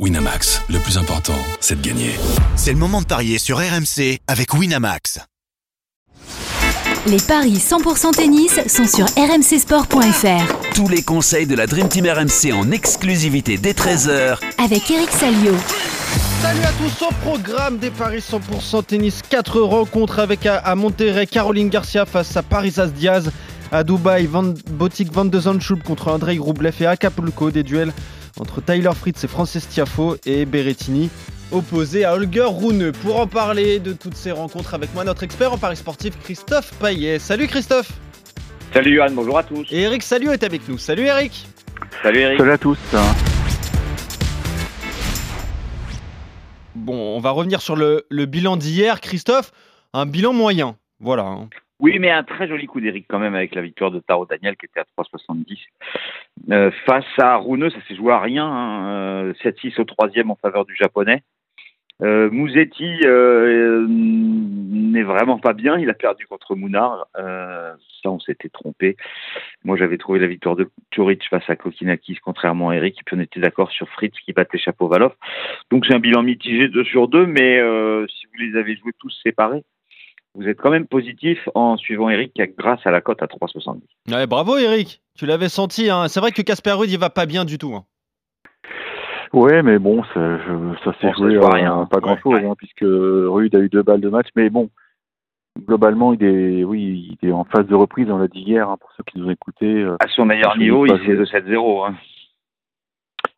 Winamax, le plus important, c'est de gagner. C'est le moment de parier sur RMC avec Winamax. Les paris 100% tennis sont sur rmcsport.fr. Tous les conseils de la Dream Team RMC en exclusivité dès 13h Avec Eric Salio. Salut à tous, au programme des paris 100% tennis, 4 rencontres avec à, à Monterrey, Caroline Garcia face à Parisas Diaz, à Dubaï, Van, Botic Van de Zandschulp contre Andrei Roublev et Acapulco, des duels entre Tyler Fritz et Frances Tiafo et Berrettini opposé à Holger Rune. Pour en parler de toutes ces rencontres avec moi, notre expert en paris sportif Christophe Paillet. Salut Christophe Salut Johan, bonjour à tous. Et Eric Salut est avec nous. Salut Eric Salut Eric. Salut à tous. Bon, on va revenir sur le, le bilan d'hier. Christophe, un bilan moyen. Voilà. Oui, mais un très joli coup d'Eric quand même avec la victoire de Taro Daniel qui était à 3,70. Euh, face à Runeux, ça s'est joué à rien. hein, euh, 7-6 au troisième en faveur du japonais. Euh, Mouzetti euh, n'est vraiment pas bien. Il a perdu contre Mounard. Euh, ça, on s'était trompé. Moi, j'avais trouvé la victoire de Turic face à Kokinakis, contrairement à Eric. Et puis, on était d'accord sur Fritz qui battait Chapovalov. Donc, c'est un bilan mitigé 2 sur 2. Mais euh, si vous les avez joués tous séparés, vous êtes quand même positif en suivant Eric grâce à la cote à 3,70. Ouais, bravo Eric, tu l'avais senti. Hein. C'est vrai que Casper Ruud, il va pas bien du tout. Hein. Ouais, mais bon, ça, ça s'est joué à hein, rien, pas grand-chose, hein, puisque Rude a eu deux balles de match. Mais bon, globalement, il est, oui, il est en phase de reprise, on l'a dit hier, hein, pour ceux qui nous ont écoutés. Euh, à son meilleur niveau, il, il fait 2-7-0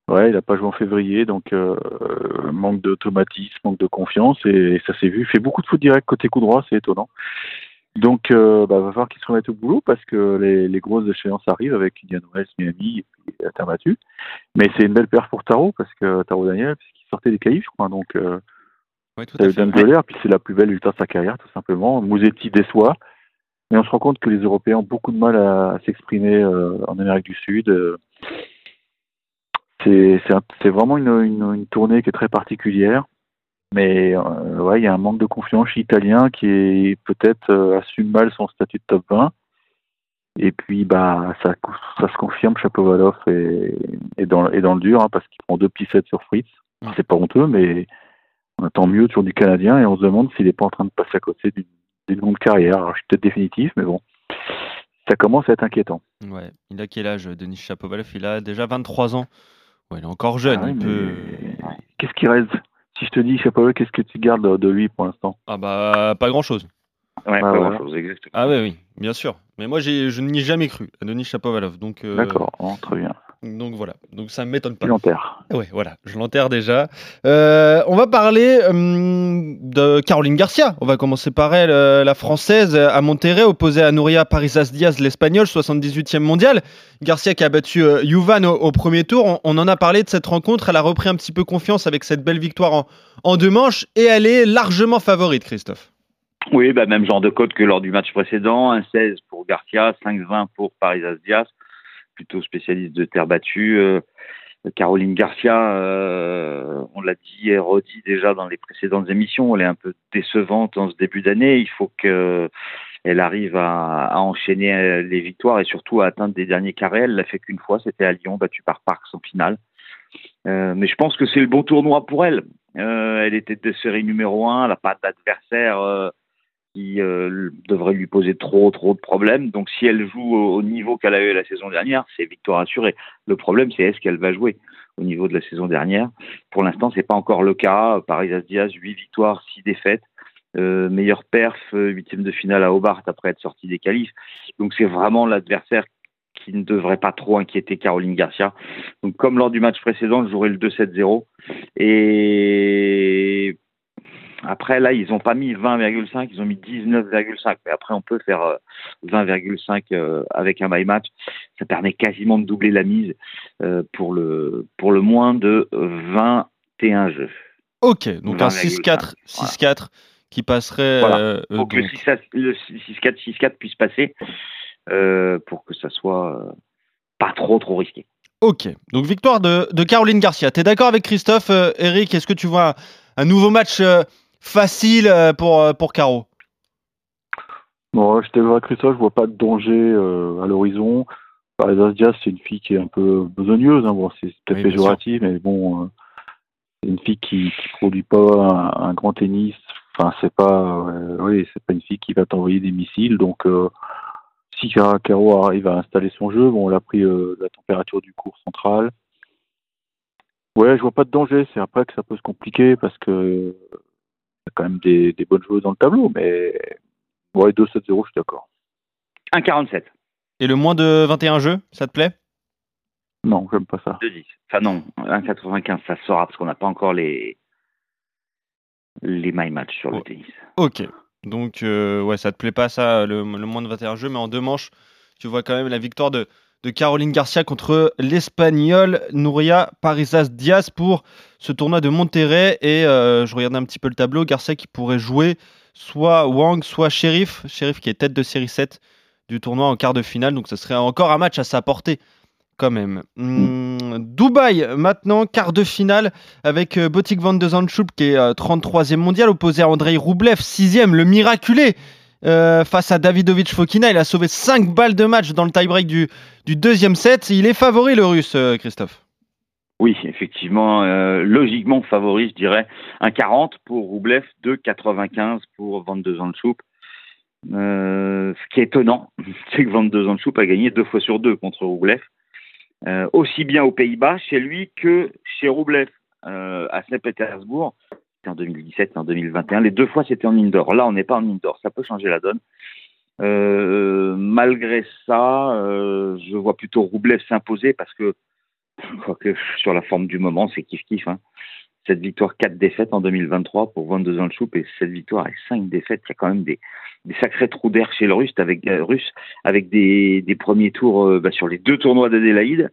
ouais, il n'a pas joué en février, donc euh, euh, manque d'automatisme, manque de confiance, et, ça s'est vu. Il fait beaucoup de foot direct côté coup droit, c'est étonnant. Donc, euh, bah, va falloir qu'il se remette au boulot parce que les, les grosses échéances arrivent avec Indian Wells, Miami et puis terre battue. Mais c'est une belle paire pour Taro parce que Taro Daniel, puisqu'il sortait des cahiers, je crois. Donc, euh, Ouais, tout Ça lui donne de l'air, puis c'est la plus belle victoire de sa carrière, tout simplement. Mouzetti déçoit. Mais on se rend compte que les Européens ont beaucoup de mal à, à s'exprimer euh, en Amérique du Sud. Euh, C'est vraiment une, une, une tournée qui est très particulière. Mais euh, ouais, il y a un manque de confiance chez l'Italien qui peut-être euh, assume mal son statut de top 20. Et puis bah ça, ça se confirme, Chapovalov est, est, dans, est dans le dur hein, parce qu'il prend deux petits sets sur Fritz. C'est pas honteux, mais tant mieux toujours du Canadien et on se demande s'il n'est pas en train de passer à côté d'une d'une longue carrière. Alors je suis peut-être définitif, mais bon, ça commence à être inquiétant. Ouais. Il a quel âge, Denis Chapovalov? Il a déjà 23 ans. Ouais, il est encore jeune. Ah il mais peut... Qu'est-ce qui reste? Si je te dis Chapovalov, qu'est-ce que tu gardes de- lui pour l'instant? Ah bah, pas grand-chose. Ouais, Ah, pas voilà. grand-chose, exactement. Ah ouais, oui, bien sûr. Mais moi, j'ai- je n'y ai jamais cru à Denis Chapovalov. Donc, euh, D'accord, très bien. Donc voilà. Donc ça ne m'étonne pas. Tu l'enterres. Ouais, voilà, je l'enterre déjà. Euh, on va parler hum, de Caroline Garcia. On va commencer par elle, euh, la française à Monterrey, opposée à Nouria Parisas Diaz, l'espagnol, 78e mondial. Garcia qui a battu euh, Juvan au, au premier tour. On, on en a parlé de cette rencontre. Elle a repris un petit peu confiance avec cette belle victoire en, en deux manches et elle est largement favorite, Christophe. Oui, bah, même genre de cote que lors du match précédent. 1-16 pour Garcia, 5-20 pour Parisas Diaz, plutôt spécialiste de terre battue. Euh, Caroline Garcia, euh, on l'a dit et redit déjà dans les précédentes émissions, elle est un peu décevante en ce début d'année. Il faut que elle arrive à, enchaîner euh, les victoires et surtout à atteindre des derniers carrés. Elle l'a fait qu'une fois, c'était à Lyon, battue par Parks en finale. Mais je pense que c'est le bon tournoi pour elle. Elle était de série numéro un, elle n'a pas d'adversaire qui euh, devrait lui poser trop trop de problèmes. Donc si elle joue au, au niveau qu'elle a eu la saison dernière, c'est victoire assurée. Le problème c'est est-ce qu'elle va jouer au niveau de la saison dernière. Pour l'instant, c'est pas encore le cas. Paris Diaz, 8 victoires, 6 défaites. Euh, meilleur perf, euh, huitième de finale à Hobart après être sorti des qualifs. Donc c'est vraiment l'adversaire qui ne devrait pas trop inquiéter Caroline Garcia. Donc comme lors du match précédent, je jouerai le 2-7-0. Et après, là, ils n'ont pas mis 20,5, ils ont mis 19,5. Mais après, on peut faire euh, 20,5 euh, avec un my match. Ça permet quasiment de doubler la mise euh, pour, le, pour le moins de 21 jeux. Ok, donc un 20,5, 6-4, 6-4 qui passerait. Voilà. euh, euh, Pour que le donc- 6-4 le 6-4 6-4 puisse passer, euh, pour que ça soit euh, pas trop trop risqué. Ok, donc victoire de, de Caroline Garcia. T'es d'accord avec Christophe, euh, Eric? Est-ce que tu vois un, un nouveau match euh, facile euh, pour, euh, pour Caro Bon, je t'avoue, Christophe, je vois pas de danger euh, à l'horizon. Diaz, c'est une fille qui est un peu besogneuse. Hein. Bon, c'est peut-être Oui, péjoratif, mais bon, euh, c'est une fille qui, qui produit pas un, grand tennis. Enfin, c'est pas, oui, c'est pas une fille qui va t'envoyer des missiles. Donc, si Caro arrive à installer son jeu, bon, on a pris la température du cours central. Ouais, je vois pas de danger. C'est après que ça peut se compliquer parce que quand même des, bonnes joueuses dans le tableau, mais ouais, 2-7-0, je suis d'accord. 1-47. Et le moins de 21 jeux, ça te plaît? Non, j'aime pas ça. 2-10. Enfin non, 1-95, ça sera parce qu'on n'a pas encore les les my match sur le tennis. Ok. Donc euh, ouais, ça te plaît pas ça, le, le moins de 21 jeux, mais en deux manches, tu vois quand même la victoire de de Caroline Garcia contre l'Espagnol Nouria Parisas Diaz pour ce tournoi de Monterrey. Et euh, je regardais un petit peu le tableau. Garcia qui pourrait jouer soit Wang, soit Sheriff. Sheriff qui est tête de série 7 du tournoi en quart de finale. Donc ce serait encore un match à sa portée quand même. Hmm, Dubaï maintenant, quart de finale avec euh, Botik van de Zandschulp qui est 33e euh, mondial opposé à Andrei Roublev, 6e, le miraculé euh, face à Davidovic Fokina. Il a sauvé 5 balles de match dans le tie-break du, deuxième set. Il est favori, le russe, euh, Christophe. Oui, effectivement, euh, logiquement favori, je dirais. Un 40 pour Roublev, 2,95 pour Van de Zandschoup. ce qui est étonnant, c'est que Van de Zandschoup a gagné deux fois sur deux contre Roublev. aussi bien aux Pays-Bas, chez lui, que chez Roublev à Saint-Pétersbourg en 2017 et en 2021. Les deux fois, c'était en indoor. Là, on n'est pas en indoor. Ça peut changer la donne. Euh, malgré ça, euh, je vois plutôt Roublev s'imposer parce que, sur la forme du moment, c'est kiff-kiff. Hein. Cette victoire, 4 défaites en 2023 pour 22 ans de choupe et cette victoire et 5 défaites, il y a quand même des, sacrés trous d'air chez le Russe avec, euh, des premiers tours bah, sur les deux tournois d'Adélaïde.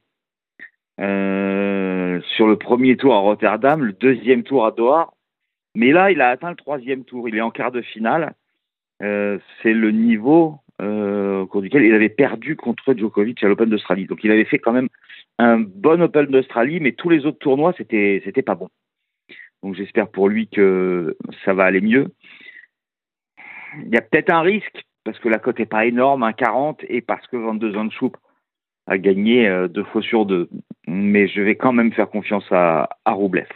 sur le premier tour à Rotterdam, le deuxième tour à Doha, mais là, il a atteint le troisième tour. Il est en quart de finale. Euh, c'est le niveau euh, au cours duquel il avait perdu contre Djokovic à l'Open d'Australie. Donc il avait fait quand même un bon Open d'Australie, mais tous les autres tournois, c'était c'était pas bon. Donc j'espère pour lui que ça va aller mieux. Il y a peut-être un risque parce que la cote est pas énorme, un 40, et parce que 22 ans de choupe a gagné euh, deux fois sur deux. Mais je vais quand même faire confiance à, à Roublev.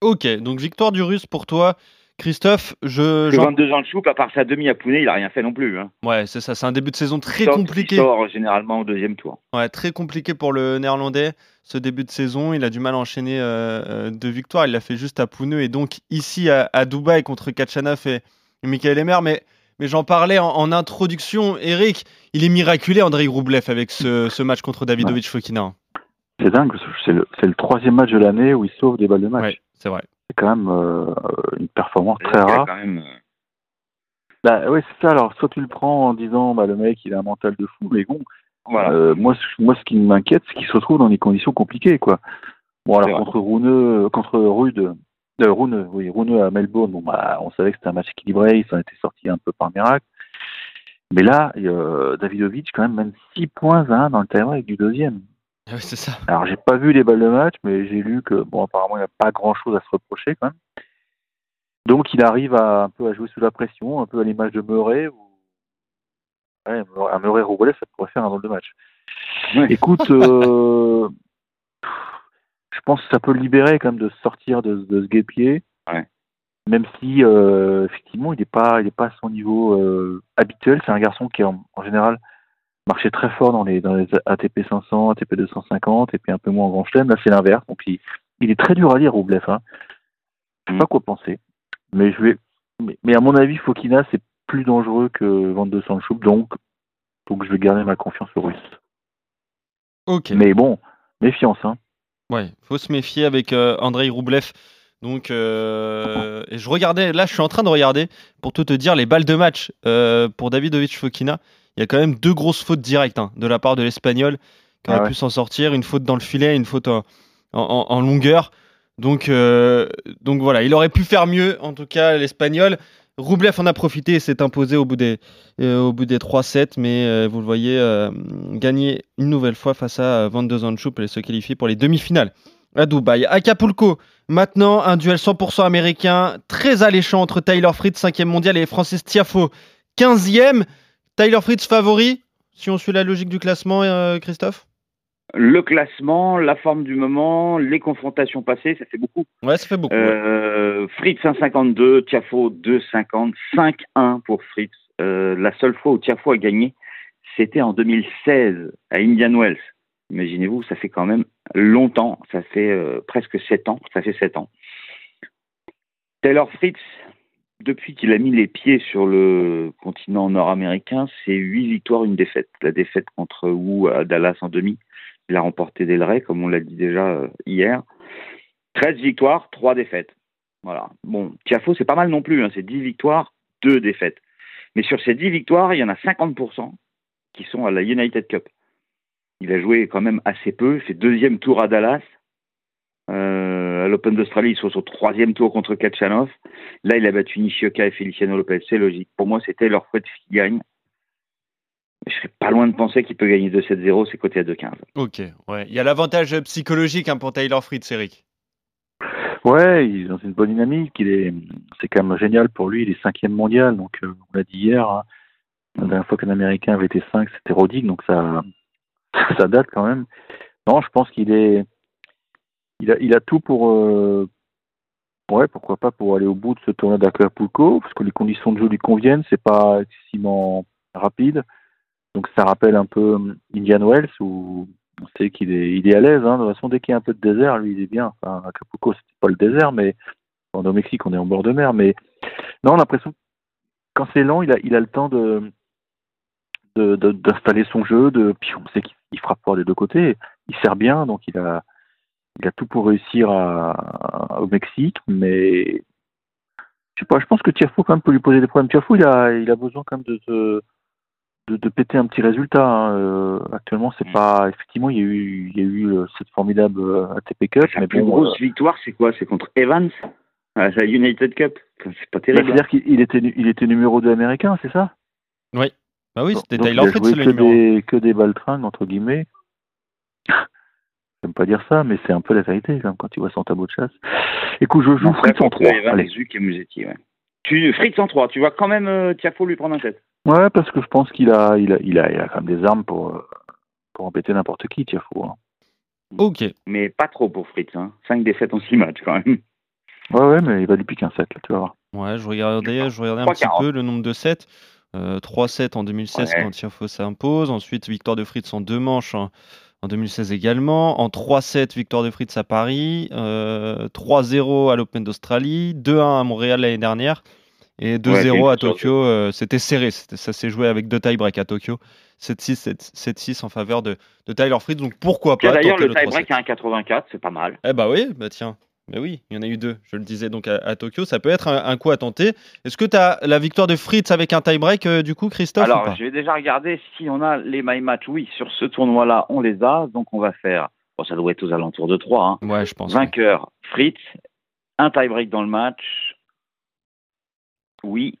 Ok, donc victoire du Russe pour toi. Christophe, je. 22 ans de choupe, à part sa demi à Pounet, il a rien fait non plus. Hein. Ouais, c'est ça, c'est un début de saison très compliqué. Il sort généralement au deuxième tour. Ouais, très compliqué pour le néerlandais. Ce début de saison, il a du mal à enchaîner euh, euh, deux victoires. Il l'a fait juste à Pounet et donc ici à, Dubaï contre Kachanov et, Michael Emer. Mais, mais j'en parlais en, introduction. Eric, il est miraculé, Andrei Roublev, avec ce, match contre Davidovic Fokina. C'est dingue, c'est le, le, troisième match de l'année où il sauve des balles de match. Ouais, c'est vrai. C'est quand même euh, une performance très rare. Quand même... Euh, bah, ouais, c'est ça. Alors, soit tu le prends en disant, bah, le mec, il a un mental de fou, mais bon, voilà. Euh, moi, moi, ce qui m'inquiète, c'est qu'il se retrouve dans des conditions compliquées, quoi. Bon, alors, contre Rune, contre Rude, euh, Rune, oui, Rune à Melbourne, bon, bah, on savait que c'était un match équilibré, il s'en était sorti un peu par miracle. Mais là, euh, Davidovic, quand même, même 6 points 20 dans le terrain avec du deuxième. Ah c'est ça. Alors, j'ai pas vu les balles de match, mais j'ai lu que, bon, apparemment, il n'y a pas grand chose à se reprocher quand même. Donc, il arrive à, un peu à jouer sous la pression, un peu à l'image de Murray. Ou... Ouais, un Murray ça pourrait faire un drôle de match. Écoute, euh, je pense que ça peut le libérer quand même de sortir de, ce guépier. Ouais. Même si, euh, effectivement, il n'est pas, il pas à son niveau euh, habituel. C'est un garçon qui, en général, marchait très fort dans les, dans les ATP 500, ATP 250, et puis un peu moins en grand chelem. Là, c'est l'inverse. Donc, il, est très dur à lire, Roublev. Hein. Je sais pas quoi penser. Mais je vais, mais, à mon avis, Fokina, c'est plus dangereux que Van de Sanchoup, donc, donc je vais garder ma confiance au russe. Ok. Mais bon, méfiance, hein. Ouais, faut se méfier avec euh, Andrei Roublev. Donc, euh, et je regardais, là, je suis en train de regarder pour tout te dire les balles de match euh, pour Davidovich Fokina il y a quand même deux grosses fautes directes hein, de la part de l'Espagnol qui aurait ah pu s'en sortir. Une faute dans le filet, une faute en, longueur. Donc, euh, donc voilà, il aurait pu faire mieux, en tout cas, l'Espagnol. Roublev en a profité et s'est imposé au bout des, euh, au bout des 3-7, mais euh, vous le voyez, gagner une nouvelle fois face à Van de Zandschoup et se qualifier pour les demi-finales à Dubaï. Acapulco, maintenant un duel 100% américain, très alléchant entre Tyler Fritz, 5e mondial, et Francis Tiafo, 15e. Tyler Fritz favori, si on suit la logique du classement, euh, Christophe? Le classement, la forme du moment, les confrontations passées, ça fait beaucoup. Ouais, ça fait beaucoup. Euh, Fritz 1,52, Tiafo 2,50, 5-1 pour Fritz. Euh, la seule fois où Tiafo a gagné, c'était en 2016 à Indian Wells. Imaginez-vous, ça fait quand même longtemps, ça fait euh, presque 7 ans, ça fait 7 ans. Taylor Fritz, depuis qu'il a mis les pieds sur le continent nord-américain, c'est 8 victoires, une défaite. La défaite contre Wu à Dallas en demi, il a remporté Del Rey, comme on l'a dit déjà euh, hier. 13 victoires, 3 défaites. Voilà. Bon, Tiafo, c'est pas mal non plus, hein, c'est 10 victoires, 2 défaites. Mais sur ces 10 victoires, il y en a 50% qui sont à la United Cup. Il a joué quand même assez peu, il fait deuxième tour à Dallas. Euh, à l'Open d'Australie, ils sont au troisième tour contre Kachanov. Là, il a battu Nishioka et Feliciano Lopez. C'est logique. Pour moi, c'était leur Fritz qui gagne. Mais je serais pas loin de penser qu'il peut gagner 2-7-0, c'est côté à 2-15. Ok, ouais. Il y a l'avantage psychologique hein, pour Taylor Fritz, Eric. Ouais, il est dans une bonne dynamique. Il est, c'est quand même génial pour lui. Il est cinquième mondial, donc euh, on l'a dit hier. hein. La dernière fois qu'un Américain avait été 5, c'était Roddick, donc ça, ça date quand même. Non, je pense qu'il est, il a, il a tout pour, euh, ouais, pourquoi pas pour aller au bout de ce tournoi d'Acapulco, parce que les conditions de jeu lui conviennent. C'est pas excessivement rapide, donc ça rappelle un peu hum, Indian Wells où on sait qu'il est, il est à l'aise. Hein. De toute façon, dès qu'il y a un peu de désert, lui, il est bien. Enfin, Acapulco, c'était pas le désert, mais est au Mexique, on est en bord de mer. Mais non, on a l'impression quand c'est lent, il a, il a le temps de de- de- d'installer son jeu. De, puis on sait qu'il il frappe fort des deux côtés. Il sert bien, donc il a, il a tout pour réussir à, au Mexique. Mais je sais pas, je pense que Tiafo quand même peut lui poser des problèmes. Tiafo, il a, il a besoin quand même de, de, de, de péter un petit résultat. hein. Euh, actuellement, c'est Mm. pas. Effectivement, il y a eu, il y a eu euh, cette formidable euh, ATP Cup. Sa mais plus bon, grosse victoire, c'est quoi? C'est contre Evans? À la United Cup. C'est pas terrible. hein. C'est-à-dire qu'il il était, il était numéro 2 américain, c'est ça? Bah oui, c'était Donc, Taylor il a Fritz joué le que numéro des, que des baltringues, entre guillemets. J'aime pas dire ça, mais c'est un peu la vérité quand, quand tu vois son tableau de chasse. Écoute, je joue Fritz en contre 3. Evans, Allez. Zuc et Musetti, ouais. Tu, Fritz en 3, tu vois quand même euh, Tiafo lui prendre un tête. Ouais, parce que je pense qu'il a, il a, il a, il a quand même des armes pour, euh, pour embêter n'importe qui, Tiafo. Hein. Ok. Mais pas trop pour Fritz. Hein. 5 défaites en 6 matchs quand même. Ouais, ouais, mais il va lui piquer un set, là, tu vas voir. Ouais, je regardais, je regardais un 3,40. petit peu le nombre de sets. Euh, 3 sets en 2016 Ouais. quand Tiafo s'impose. Ensuite, victoire de Fritz en deux manches en, en 2016 également. En 3-7, victoire de Fritz à Paris. Euh, 3-0 à l'Open d'Australie. 2-1 à Montréal l'année dernière. Et 2-0 c'est une à Tokyo. euh, C'était serré. Ça s'est joué avec deux tie-break à Tokyo. 7-6, 7- 7-6 en faveur de, de Tyler Fritz. Donc pourquoi pas D'ailleurs, le tie-break 3-7. à 1,84, c'est pas mal. Eh bah oui, bah tiens. Mais oui, il y en a eu deux, je le disais donc à, à Tokyo. Ça peut être un, un coup à tenter. Est-ce que tu as la victoire de Fritz avec un tie-break euh, du coup, Christophe Alors, vais déjà regarder si on a les my match. Oui, sur ce tournoi-là, on les a. Donc, on va faire. Bon, ça doit être aux alentours de 3. Hein. Ouais, je pense. Vainqueur, Fritz. Un tie-break dans le match. Oui.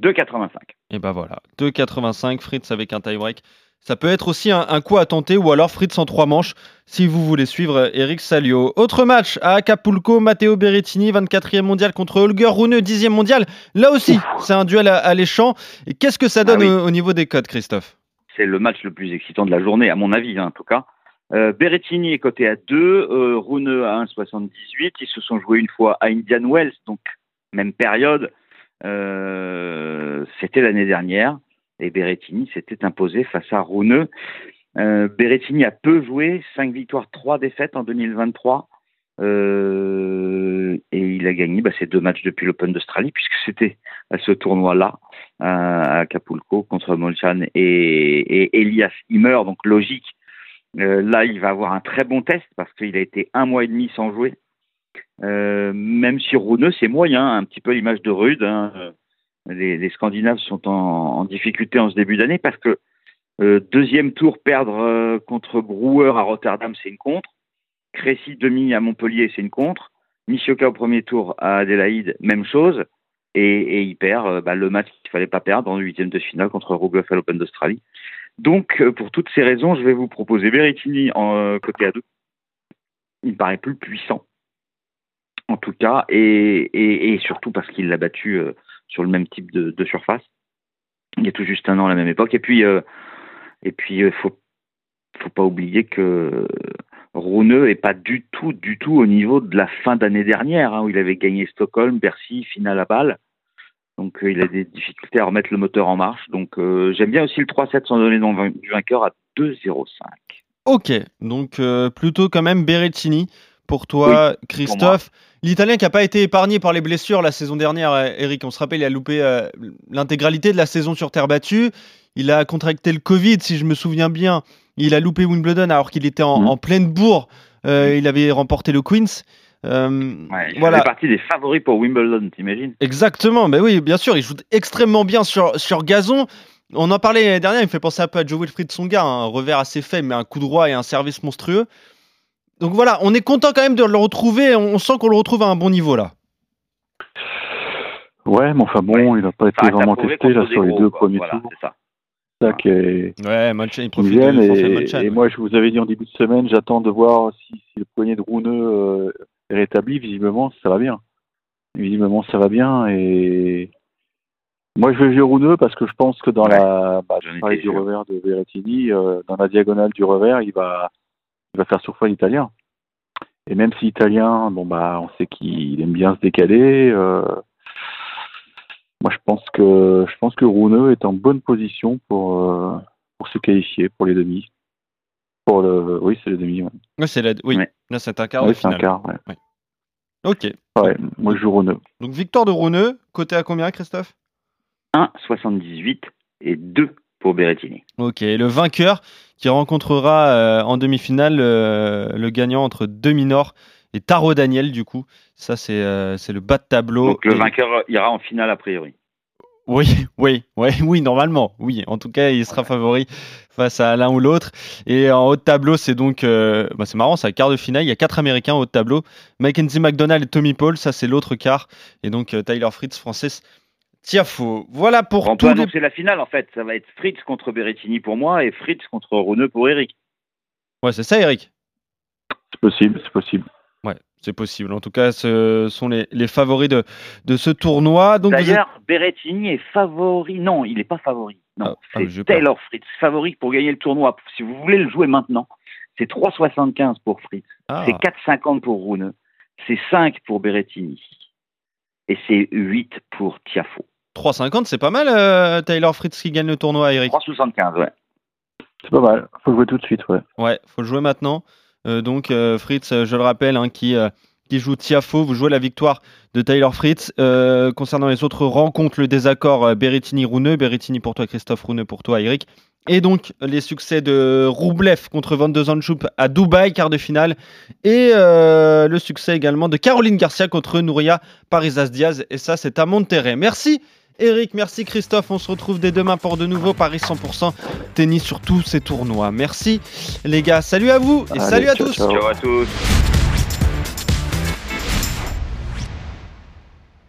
2,85. Et bah voilà, 2,85 Fritz avec un tie-break. Ça peut être aussi un, un coup à tenter ou alors Fritz en trois manches si vous voulez suivre euh, Eric Salio. Autre match à Acapulco, Matteo Berrettini, 24e mondial contre Holger Rune, 10e mondial. Là aussi, c'est un duel à- alléchant. Et qu'est-ce que ça donne Ah oui. au, au niveau des codes, Christophe? C'est le match le plus excitant de la journée, à mon avis, hein, en tout cas. Euh, Berrettini est coté à 2, euh, Rune à 1,78. Ils se sont joués une fois à Indian Wells, donc même période. Euh, C'était l'année dernière. Et Berrettini s'était imposé face à Rune. Euh, Berrettini a peu joué, 5 victoires, 3 défaites en 2023. Euh, et il a gagné bah, ses deux matchs depuis l'Open d'Australie, puisque c'était à ce tournoi-là, à Acapulco, contre Molchan et, et Elias Himmer, donc logique. Euh, là, il va avoir un très bon test parce qu'il a été un mois et demi sans jouer. Euh, même si Rune, c'est moyen, un petit peu l'image de Rude. hein. Les, Scandinaves sont en, difficulté en ce début d'année parce que euh, deuxième tour, perdre euh, contre Brouwer à Rotterdam, c'est une contre. Crécy demi à Montpellier, c'est une contre. Nishioka au premier tour à Adélaïde, même chose. Et, il perd euh, bah, le match qu'il fallait pas perdre en huitième de finale contre Rublev à l'Open d'Australie. Donc, pour toutes ces raisons, je vais vous proposer Berrettini en côté à 2. Il paraît plus puissant, en tout cas, et, surtout parce qu'il l'a battu sur le même type de, surface. Il y a tout juste un an à la même époque. Et puis, euh, et puis, euh, faut faut pas oublier que Rouneux est pas du tout, du tout au niveau de la fin d'année dernière, hein, où il avait gagné Stockholm, Bercy, finale à balle. Donc euh, il a des difficultés à remettre le moteur en marche. Donc euh, j'aime bien aussi le 3-7 sans donner du vainqueur à 2-0-5. Ok, donc plutôt quand même Berrettini pour toi, Christophe. L'Italien qui n'a pas été épargné par les blessures la saison dernière, Eric, on se rappelle, il a loupé l'intégralité de la saison sur terre battue. Il a contracté le Covid, si je me souviens bien. Il a loupé Wimbledon alors qu'il était en, mm. pleine bourre. il avait remporté le Queens. Euh, il voilà. fait partie des favoris pour Wimbledon, t'imagines? Exactement, mais oui, bien sûr, il joue extrêmement bien sur, sur gazon. On en parlait l'année dernière, il me fait penser un peu à Joe Wilfried Songa, un revers assez faible, mais un coup droit et un service monstrueux. Donc voilà, on est content quand même de le retrouver, on sent qu'on le retrouve à un bon niveau là. Ouais, mais enfin bon, il n'a pas été vraiment testé là sur les deux premiers tours. C'est ça. ça qui est... Ouais, Manchen, il profite de et, et moi, je vous avais dit en début de semaine, j'attends de voir si, si le poignet de Rouneux euh, rétabli, visiblement, ça va bien. Visiblement, ça va bien. Et moi, je vais Rouneux parce que je pense que dans la bah, du revers de Berrettini, euh, dans la diagonale du revers, il va, va faire surfer l'italien. Et même si l'italien, bon bah, on sait qu'il aime bien se décaler. Euh, moi, je pense que je pense que Rouneux est en bonne position pour euh, pour se qualifier pour les demi. Pour le, oui, c'est les demi. Ouais. c'est la, oui. Là, c'est un quart. Un quart, ouais. Ok. Ouais, moi je joue Rouneux. Donc victoire de Rouneux, côté à combien, Christophe? 1,78 et 2 pour Berrettini. Ok, le vainqueur qui rencontrera euh, en demi-finale euh, le gagnant entre Demi-Nord et Taro Daniel, du coup. Ça, c'est euh, le bas de tableau. Donc le vainqueur ira en finale a priori. Oui, oui, oui, oui, normalement, oui. En tout cas, il sera favori face à l'un ou l'autre. Et en haut de tableau, c'est donc, euh, bah, c'est marrant, c'est un quart de finale. Il y a quatre Américains en haut de tableau. Mackenzie McDonald et Tommy Paul, ça c'est l'autre quart. Et donc euh, Tyler Fritz, Francis Tiafo. Voilà pour On peut annoncer la finale en fait. Ça va être Fritz contre Berrettini pour moi et Fritz contre Roneux pour Eric. Ouais, c'est ça, Eric? C'est possible, c'est possible. C'est possible. En tout cas, ce sont les, favoris de, de, ce tournoi. D'ailleurs, Berrettini est favori. Non, il n'est pas favori. Non, ah, c'est ah, Taylor Fritz, favori pour gagner le tournoi. Si vous voulez le jouer maintenant, c'est 3,75 pour Fritz. Ah. C'est 4,50 pour Rune. C'est 5 pour Berrettini. Et c'est 8 pour Tiafo. 3,50, c'est pas mal, euh, Taylor Fritz qui gagne le tournoi, Eric 3,75, ouais. C'est pas mal. Faut jouer tout de suite, ouais. Ouais, faut le jouer maintenant. Euh, donc euh, Fritz, je le rappelle, hein, qui, euh, qui joue Tiafo. Vous jouez la victoire de Tyler Fritz. concernant les autres rencontres, le désaccord Berrettini-Rouneux. Berrettini pour toi, Christophe Rouneux pour toi, Eric. Et donc les succès de Roublev contre Van de Zandschoup à Dubaï, quart de finale. Et le succès également de Caroline Garcia contre Nouria Parisas Diaz. Et ça, c'est à Monterrey. Merci Eric, merci Christophe. On se retrouve dès demain pour de nouveaux Paris 100% tennis sur tous ces tournois. Merci les gars. Salut à vous et salut à tous. Ciao à tous.